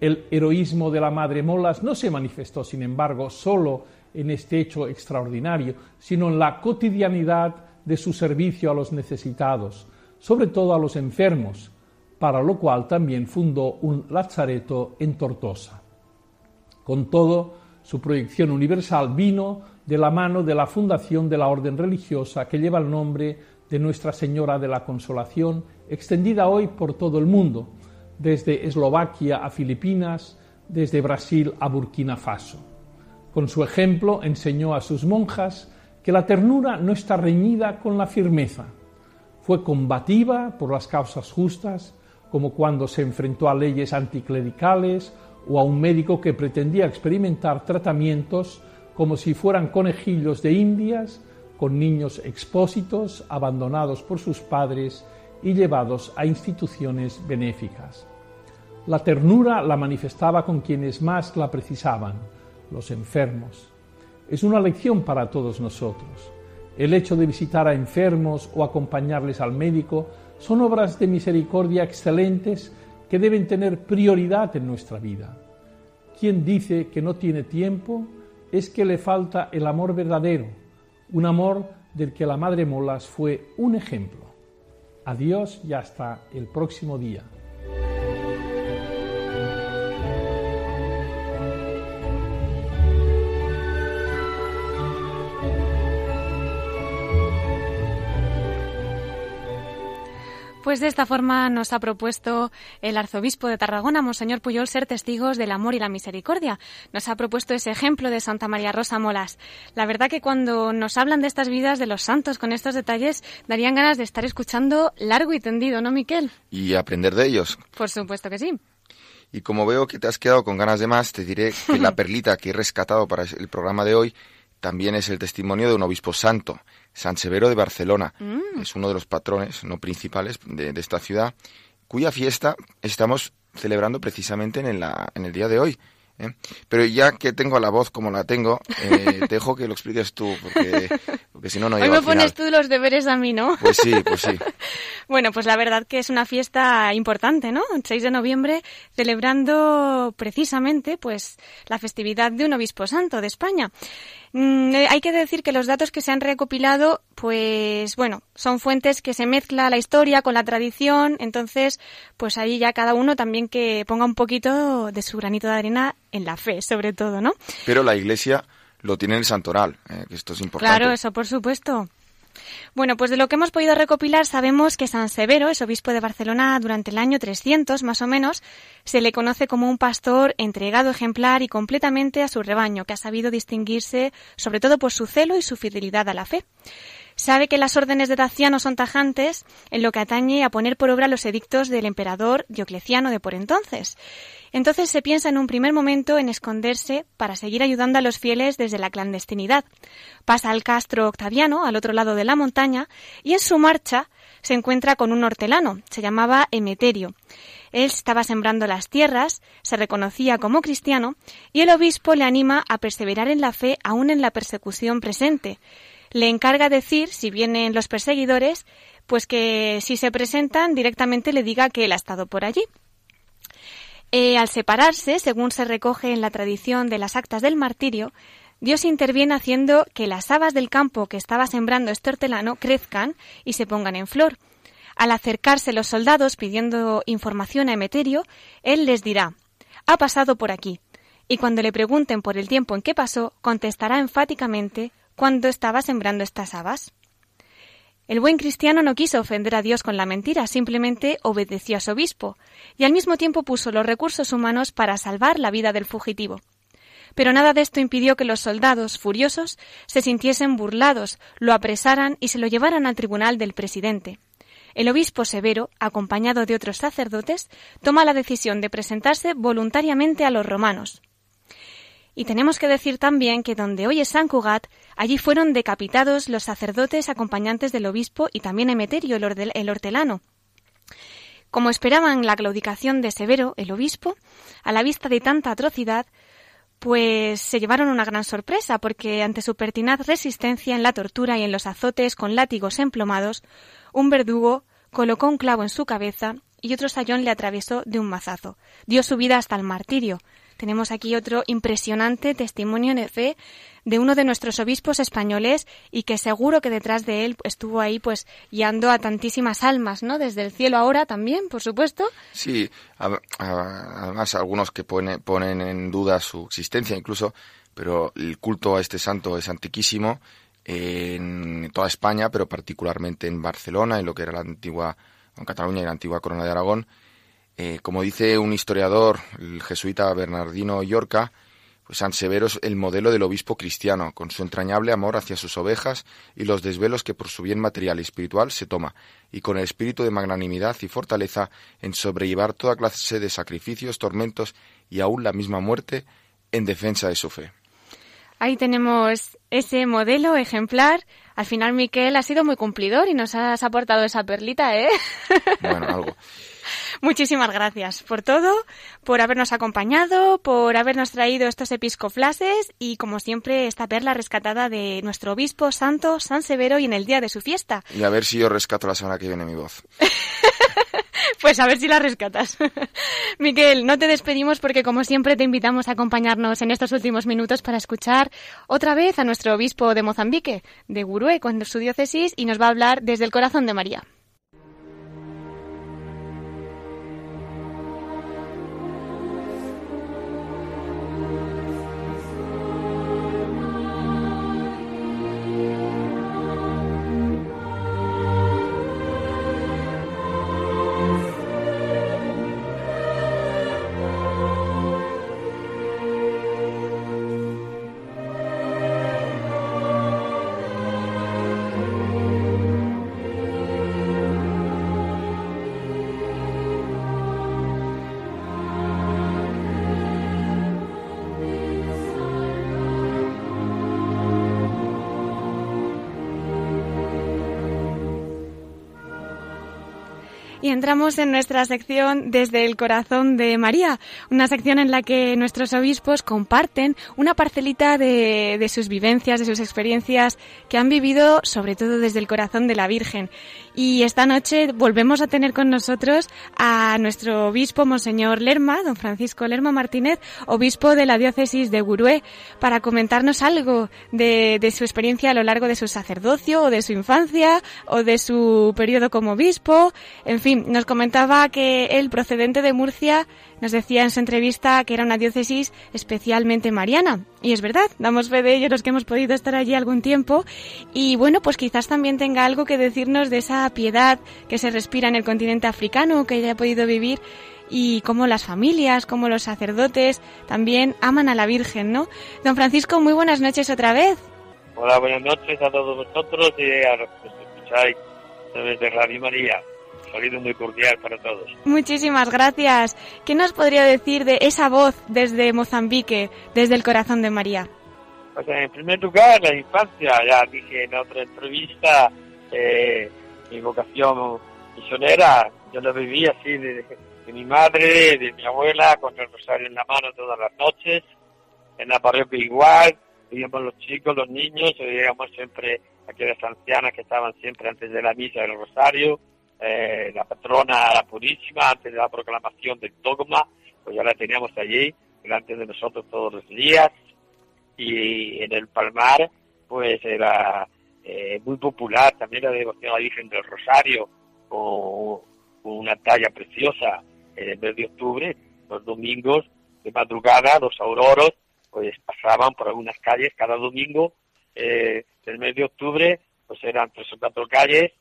El heroísmo de la Madre Molas no se manifestó, sin embargo, solo en este hecho extraordinario, sino en la cotidianidad de su servicio a los necesitados, sobre todo a los enfermos, para lo cual también fundó un lazareto en Tortosa. Con todo, su proyección universal vino de la mano de la fundación de la orden religiosa que lleva el nombre de Nuestra Señora de la Consolación, extendida hoy por todo el mundo, desde Eslovaquia a Filipinas, desde Brasil a Burkina Faso. Con su ejemplo enseñó a sus monjas que la ternura no está reñida con la firmeza. Fue combativa por las causas justas, como cuando se enfrentó a leyes anticlericales o a un médico que pretendía experimentar tratamientos como si fueran conejillos de indias con niños expósitos abandonados por sus padres y llevados a instituciones benéficas. La ternura la manifestaba con quienes más la precisaban, los enfermos. Es una lección para todos nosotros. El hecho de visitar a enfermos o acompañarles al médico son obras de misericordia excelentes que deben tener prioridad en nuestra vida. Quien dice que no tiene tiempo es que le falta el amor verdadero, un amor del que la Madre Molas fue un ejemplo. Adiós y hasta el próximo día. Pues de esta forma nos ha propuesto el arzobispo de Tarragona, Monseñor Puyol, ser testigos del amor y la misericordia. Nos ha propuesto ese ejemplo de Santa María Rosa Molas. La verdad que cuando nos hablan de estas vidas de los santos con estos detalles, darían ganas de estar escuchando largo y tendido, ¿no, Miquel? Y aprender de ellos. Por supuesto que sí. Y como veo que te has quedado con ganas de más, te diré que la perlita que he rescatado para el programa de hoy también es el testimonio de un obispo santo, San Severo de Barcelona. Mm. Es uno de los patrones no principales de, de esta ciudad, cuya fiesta estamos celebrando precisamente en, la, en el día de hoy. ¿Eh? Pero ya que tengo la voz como la tengo, eh, te dejo que lo expliques tú, porque, porque si no, no Hoy me al final. pones tú los deberes a mí, ¿no? Pues sí, pues sí. Bueno, pues la verdad que es una fiesta importante, ¿no? El 6 de noviembre, celebrando precisamente pues la festividad de un obispo santo de España. Mm, eh, hay que decir que los datos que se han recopilado, pues bueno, son fuentes que se mezcla la historia con la tradición, entonces, pues ahí ya cada uno también que ponga un poquito de su granito de arena en la fe, sobre todo, ¿no? Pero la iglesia lo tiene en el santoral, eh, que esto es importante. Claro, eso por supuesto. Bueno, pues de lo que hemos podido recopilar sabemos que San Severo es obispo de Barcelona durante el año 300 más o menos. Se le conoce como un pastor entregado ejemplar y completamente a su rebaño, que ha sabido distinguirse sobre todo por su celo y su fidelidad a la fe. Sabe que las órdenes de Daciano son tajantes en lo que atañe a poner por obra los edictos del emperador Diocleciano de por entonces. Entonces se piensa en un primer momento en esconderse para seguir ayudando a los fieles desde la clandestinidad. Pasa al castro Octaviano, al otro lado de la montaña, y en su marcha se encuentra con un hortelano, se llamaba Emeterio. Él estaba sembrando las tierras, se reconocía como cristiano, y el obispo le anima a perseverar en la fe aún en la persecución presente. Le encarga decir, si vienen los perseguidores, pues que si se presentan directamente le diga que él ha estado por allí. Eh, al separarse, según se recoge en la tradición de las actas del martirio, Dios interviene haciendo que las habas del campo que estaba sembrando este hortelano crezcan y se pongan en flor. Al acercarse los soldados pidiendo información a Emeterio, él les dirá, ha pasado por aquí. Y cuando le pregunten por el tiempo en que pasó, contestará enfáticamente cuando estaba sembrando estas habas. El buen cristiano no quiso ofender a Dios con la mentira, simplemente obedeció a su obispo, y al mismo tiempo puso los recursos humanos para salvar la vida del fugitivo. Pero nada de esto impidió que los soldados, furiosos, se sintiesen burlados, lo apresaran y se lo llevaran al tribunal del presidente. El obispo severo, acompañado de otros sacerdotes, toma la decisión de presentarse voluntariamente a los romanos. Y tenemos que decir también que donde hoy es San Cugat, allí fueron decapitados los sacerdotes acompañantes del obispo y también Emeterio, el hortelano. Como esperaban la claudicación de Severo, el obispo, a la vista de tanta atrocidad, pues se llevaron una gran sorpresa, porque ante su pertinaz resistencia en la tortura y en los azotes con látigos emplomados, un verdugo colocó un clavo en su cabeza y otro sayón le atravesó de un mazazo. Dio su vida hasta el martirio. Tenemos aquí otro impresionante testimonio de fe de uno de nuestros obispos españoles y que seguro que detrás de él estuvo ahí pues guiando a tantísimas almas, ¿no? Desde el cielo ahora también, por supuesto. Sí, además algunos que ponen en duda su existencia incluso, pero el culto a este santo es antiquísimo en toda España, pero particularmente en Barcelona, en lo que era la antigua, en Cataluña y la antigua Corona de Aragón. Eh, como dice un historiador, el jesuita Bernardino Llorca, pues San Severo es el modelo del obispo cristiano, con su entrañable amor hacia sus ovejas y los desvelos que por su bien material y espiritual se toma, y con el espíritu de magnanimidad y fortaleza en sobrellevar toda clase de sacrificios, tormentos y aún la misma muerte en defensa de su fe. Ahí tenemos ese modelo ejemplar. Al final, Miquel ha sido muy cumplidor y nos has aportado esa perlita, ¿eh? Bueno, algo. Muchísimas gracias por todo, por habernos acompañado, por habernos traído estos episcoflases y, como siempre, esta perla rescatada de nuestro obispo santo San Severo y en el día de su fiesta. Y a ver si yo rescato la semana que viene mi voz. Pues a ver si la rescatas. Miguel, no te despedimos porque como siempre te invitamos a acompañarnos en estos últimos minutos para escuchar otra vez a nuestro obispo de Mozambique, de Gurue, con su diócesis y nos va a hablar desde el corazón de María. Entramos en nuestra sección desde el corazón de María, una sección en la que nuestros obispos comparten una parcelita de, de, sus vivencias, de sus experiencias que han vivido sobre todo desde el corazón de la Virgen. Y esta noche volvemos a tener con nosotros a nuestro obispo, Monseñor Lerma, don Francisco Lerma Martínez, obispo de la diócesis de Gurué, para comentarnos algo de, de su experiencia a lo largo de su sacerdocio o de su infancia o de su periodo como obispo. En fin, nos comentaba que el procedente de Murcia nos decía en su entrevista que era una diócesis especialmente mariana. Y es verdad, damos fe de ello los que hemos podido estar allí algún tiempo. Y bueno, pues quizás también tenga algo que decirnos de esa piedad que se respira en el continente africano, que haya podido vivir y cómo las familias, cómo los sacerdotes también aman a la Virgen, ¿no? Don Francisco, muy buenas noches otra vez. Hola, buenas noches a todos vosotros y a los que escucháis de Radio María saludo muy cordial para todos. Muchísimas gracias. ¿Qué nos podría decir de esa voz desde Mozambique, desde el corazón de María? Pues en primer lugar, la infancia, ya dije en otra entrevista, eh, mi vocación misionera, yo lo viví así de, de, mi madre, de mi abuela, con el rosario en la mano todas las noches, en la parroquia igual, vivíamos los chicos, los niños, veíamos siempre aquellas ancianas que estaban siempre antes de la misa del rosario, eh, la patrona la purísima antes de la proclamación del dogma, pues ya la teníamos allí delante de nosotros todos los días. y en el Palmar pues era eh, muy popular también la devoción a la Virgen del Rosario con, una talla preciosa en el mes de octubre, los domingos de madrugada, los auroros pues pasaban por algunas calles cada domingo eh, del mes de octubre, pues eran tres o cuatro calles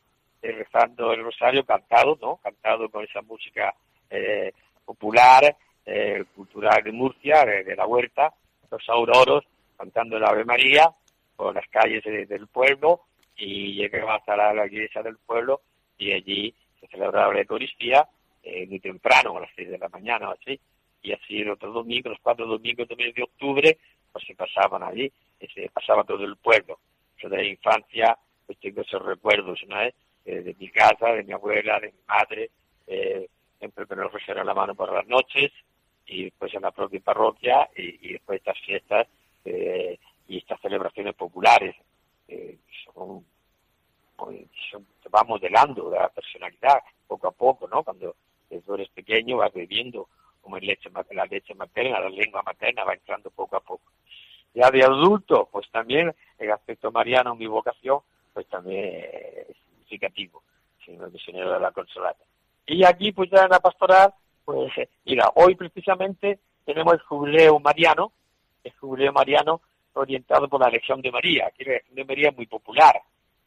eh, rezando el rosario cantado, ¿no? Cantado con esa música eh, popular, eh, cultural de Murcia, de, la huerta, los auroros cantando el Ave María por las calles del pueblo y llegaba hasta la, iglesia del pueblo y allí se celebraba la Eucaristía eh, muy temprano, a las seis de la mañana o así, y así los otros domingos, los cuatro domingos mes de octubre, pues se pasaban allí, se pasaba todo el pueblo. Yo de la infancia pues tengo esos recuerdos, ¿no? Eh, de mi casa, de mi abuela, de mi madre, eh, siempre me nos la mano por las noches, y después en la propia parroquia, y, después estas fiestas eh, y estas celebraciones populares. Eh, son, pues, son, va modelando la personalidad poco a poco, ¿no? Cuando tú eres pequeño vas bebiendo como en leche, la leche materna, la lengua materna va entrando poco a poco. Ya de adulto, pues también el aspecto mariano, mi vocación, pues también significativo, siendo misionero de la Consolata. Y aquí, pues ya en la pastoral, pues mira, hoy precisamente tenemos el jubileo mariano, el jubileo mariano orientado por la elección de María. Aquí la elección de María es muy popular.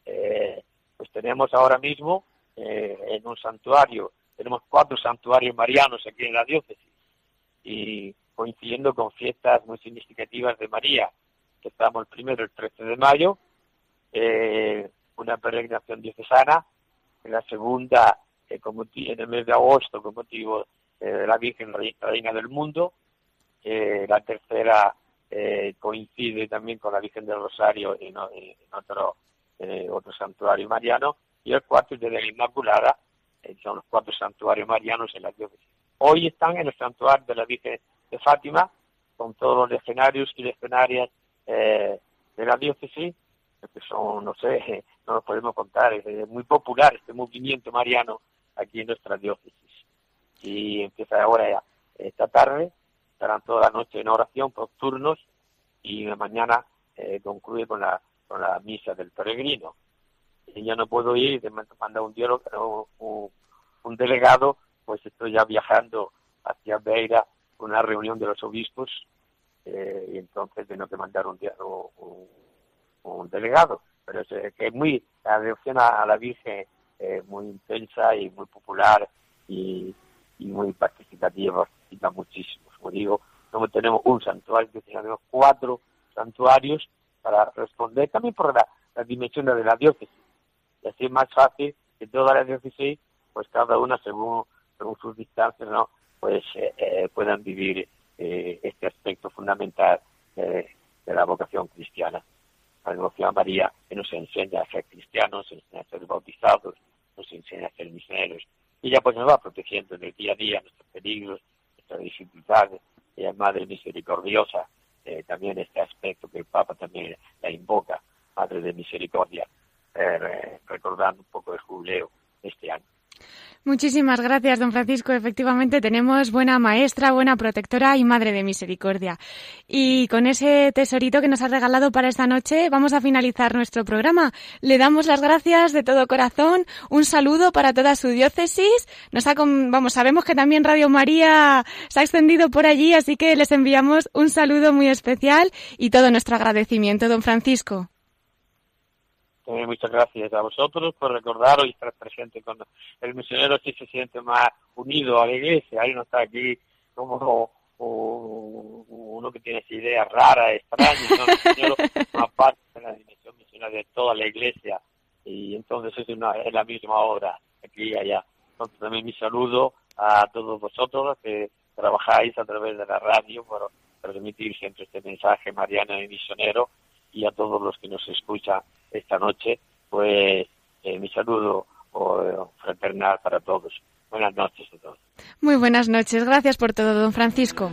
Eh, pues tenemos ahora mismo eh, en un santuario, tenemos cuatro santuarios marianos aquí en la diócesis y coincidiendo con fiestas muy significativas de María, que estamos el primero, el 13 de mayo, eh, una peregrinación diocesana, en la segunda, como en el mes de agosto, con motivo de la Virgen Reina del Mundo, la tercera eh, coincide también con la Virgen del Rosario en, otro, otro santuario mariano, y el cuarto es de la Inmaculada, eh, son los cuatro santuarios marianos en la diócesis. Hoy están en el santuario de la Virgen de Fátima, con todos los legionarios y legionarias eh, de la diócesis, que son, no sé, no lo podemos contar, es muy popular este movimiento mariano aquí en nuestra diócesis. Y empieza ahora ya, esta tarde, estarán toda la noche en oración por turnos y mañana eh, concluye con la, con la misa del peregrino. Y ya no puedo ir, me manda un, un, un delegado, pues estoy ya viajando hacia Beira, una reunión de los obispos, eh, y entonces tengo que mandar un, un, un delegado. Pero es eh, es muy, la devoción a, la Virgen es muy intensa y muy popular y, muy participativa, participa muchísimo como digo, no tenemos un santuario, tenemos cuatro santuarios para responder también por la, dimensión de la diócesis. Y así es más fácil que toda la diócesis, pues cada una según, según sus distancias, ¿no? pues eh, eh, puedan vivir eh, este aspecto fundamental de la vocación cristiana. La devoción a María que nos enseña a ser cristianos, nos enseña a ser bautizados, nos enseña a ser misioneros. Y ella pues nos va protegiendo en el día a día nuestros peligros, nuestras dificultades, ella es Madre Misericordiosa, eh, también este aspecto que el Papa también la invoca, Madre de Misericordia, eh, recordando un poco el jubileo este año. Muchísimas gracias, don Francisco. Efectivamente, tenemos buena maestra, buena protectora y madre de misericordia. Y con ese tesorito que nos ha regalado para esta noche, vamos a finalizar nuestro programa. Le damos las gracias de todo corazón. Un saludo para toda su diócesis. Nos ha, vamos, sabemos que también Radio María se ha extendido por allí, así que les enviamos un saludo muy especial y todo nuestro agradecimiento, don Francisco. Muchas gracias a vosotros por recordaros y estar presente con el misionero si se siente más unido a la iglesia. Ahí no está aquí como uno que tiene esa idea rara, extraña, ¿no? el misionero más parte de la dimensión misionera de toda la iglesia y entonces es, una, es la misma obra aquí y allá. Entonces también mi saludo a todos vosotros que trabajáis a través de la radio por transmitir siempre este mensaje mariano y misionero y a todos los que nos escuchan esta noche, pues eh, mi saludo fraternal para todos. Buenas noches a todos. Muy buenas noches. Gracias por todo, don Francisco.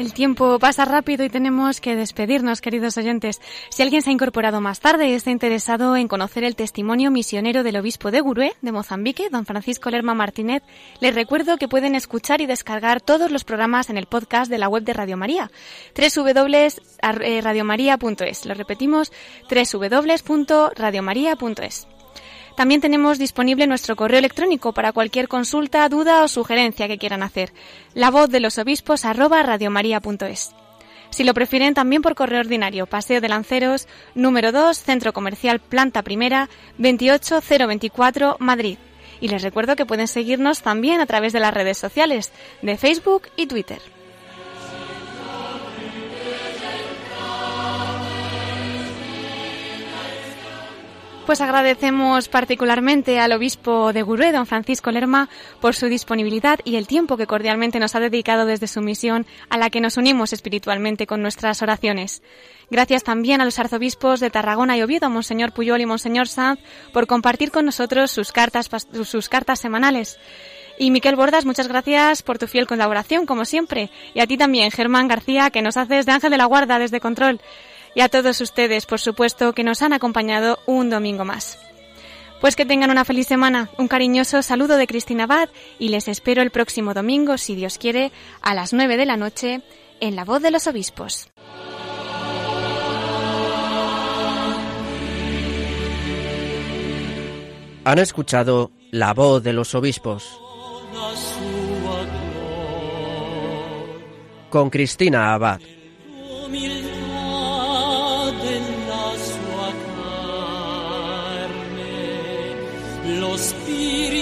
El tiempo pasa rápido y tenemos que despedirnos, queridos oyentes. Si alguien se ha incorporado más tarde y está interesado en conocer el testimonio misionero del obispo de Gurué, de Mozambique, don Francisco Lerma Martínez, les recuerdo que pueden escuchar y descargar todos los programas en el podcast de la web de Radio María, www.radiomaria.es. Lo repetimos, www.radiomaria.es. También tenemos disponible nuestro correo electrónico para cualquier consulta, duda o sugerencia que quieran hacer. La voz de los obispos arroba radiomaria.es. Si lo prefieren también por correo ordinario, Paseo de Lanceros, número 2, Centro Comercial Planta Primera, 28024, Madrid. Y les recuerdo que pueden seguirnos también a través de las redes sociales de Facebook y Twitter. Pues agradecemos particularmente al obispo de Gurue, don Francisco Lerma, por su disponibilidad y el tiempo que cordialmente nos ha dedicado desde su misión, a la que nos unimos espiritualmente con nuestras oraciones. Gracias también a los arzobispos de Tarragona y Oviedo, Monseñor Puyol y Monseñor Sanz, por compartir con nosotros sus cartas, sus cartas semanales. Y Miquel Bordas, muchas gracias por tu fiel colaboración, como siempre. Y a ti también, Germán García, que nos haces de ángel de la guarda desde control y a todos ustedes, por supuesto, que nos han acompañado un domingo más. Pues que tengan una feliz semana, un cariñoso saludo de Cristina Abad y les espero el próximo domingo, si Dios quiere, a las nueve de la noche, en La Voz de los Obispos. Han escuchado La Voz de los Obispos con Cristina Abad. Lo